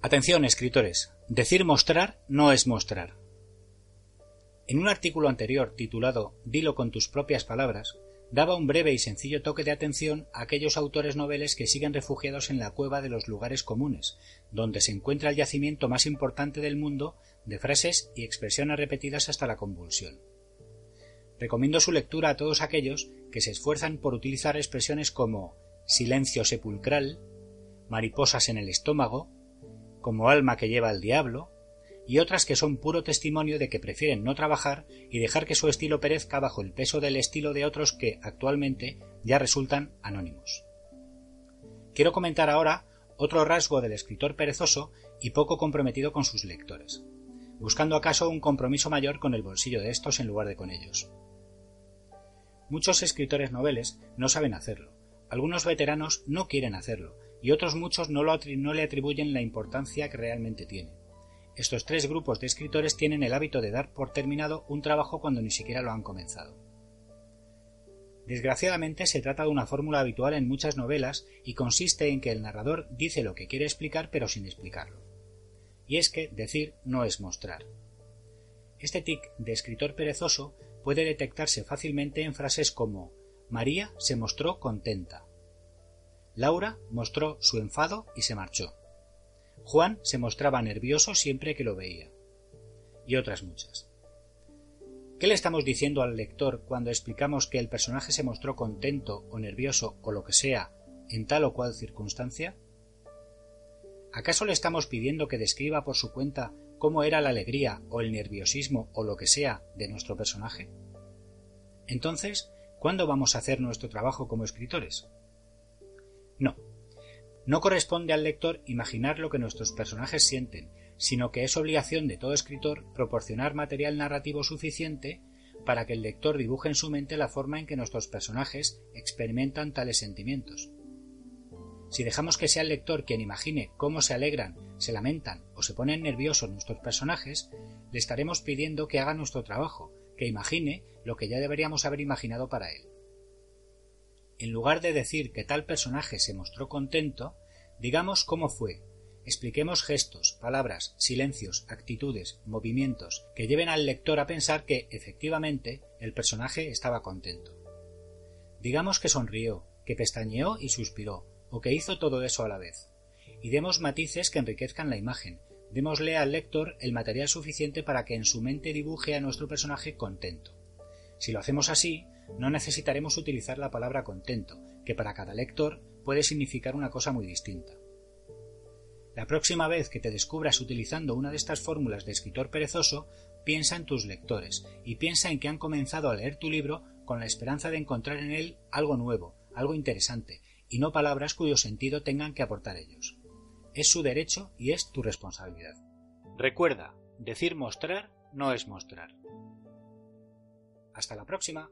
Atención, escritores. Decir mostrar no es mostrar. En un artículo anterior titulado Dilo con tus propias palabras, daba un breve y sencillo toque de atención a aquellos autores noveles que siguen refugiados en la cueva de los lugares comunes, donde se encuentra el yacimiento más importante del mundo de frases y expresiones repetidas hasta la convulsión. Recomiendo su lectura a todos aquellos que se esfuerzan por utilizar expresiones como silencio sepulcral, mariposas en el estómago, como alma que lleva al diablo, y otras que son puro testimonio de que prefieren no trabajar y dejar que su estilo perezca bajo el peso del estilo de otros que actualmente ya resultan anónimos. Quiero comentar ahora otro rasgo del escritor perezoso y poco comprometido con sus lectores, buscando acaso un compromiso mayor con el bolsillo de estos en lugar de con ellos. Muchos escritores noveles no saben hacerlo, algunos veteranos no quieren hacerlo, y otros muchos no, no le atribuyen la importancia que realmente tiene. Estos tres grupos de escritores tienen el hábito de dar por terminado un trabajo cuando ni siquiera lo han comenzado. Desgraciadamente se trata de una fórmula habitual en muchas novelas y consiste en que el narrador dice lo que quiere explicar pero sin explicarlo. Y es que decir no es mostrar. Este tic de escritor perezoso puede detectarse fácilmente en frases como María se mostró contenta. Laura mostró su enfado y se marchó. Juan se mostraba nervioso siempre que lo veía. Y otras muchas. ¿Qué le estamos diciendo al lector cuando explicamos que el personaje se mostró contento o nervioso o lo que sea en tal o cual circunstancia? ¿Acaso le estamos pidiendo que describa por su cuenta cómo era la alegría o el nerviosismo o lo que sea de nuestro personaje? Entonces, ¿cuándo vamos a hacer nuestro trabajo como escritores? No. No corresponde al lector imaginar lo que nuestros personajes sienten, sino que es obligación de todo escritor proporcionar material narrativo suficiente para que el lector dibuje en su mente la forma en que nuestros personajes experimentan tales sentimientos. Si dejamos que sea el lector quien imagine cómo se alegran, se lamentan o se ponen nerviosos nuestros personajes, le estaremos pidiendo que haga nuestro trabajo, que imagine lo que ya deberíamos haber imaginado para él en lugar de decir que tal personaje se mostró contento, digamos cómo fue, expliquemos gestos, palabras, silencios, actitudes, movimientos que lleven al lector a pensar que efectivamente el personaje estaba contento. Digamos que sonrió, que pestañeó y suspiró, o que hizo todo eso a la vez. Y demos matices que enriquezcan la imagen, démosle al lector el material suficiente para que en su mente dibuje a nuestro personaje contento. Si lo hacemos así, no necesitaremos utilizar la palabra contento, que para cada lector puede significar una cosa muy distinta. La próxima vez que te descubras utilizando una de estas fórmulas de escritor perezoso, piensa en tus lectores y piensa en que han comenzado a leer tu libro con la esperanza de encontrar en él algo nuevo, algo interesante, y no palabras cuyo sentido tengan que aportar ellos. Es su derecho y es tu responsabilidad. Recuerda, decir mostrar no es mostrar. Hasta la próxima.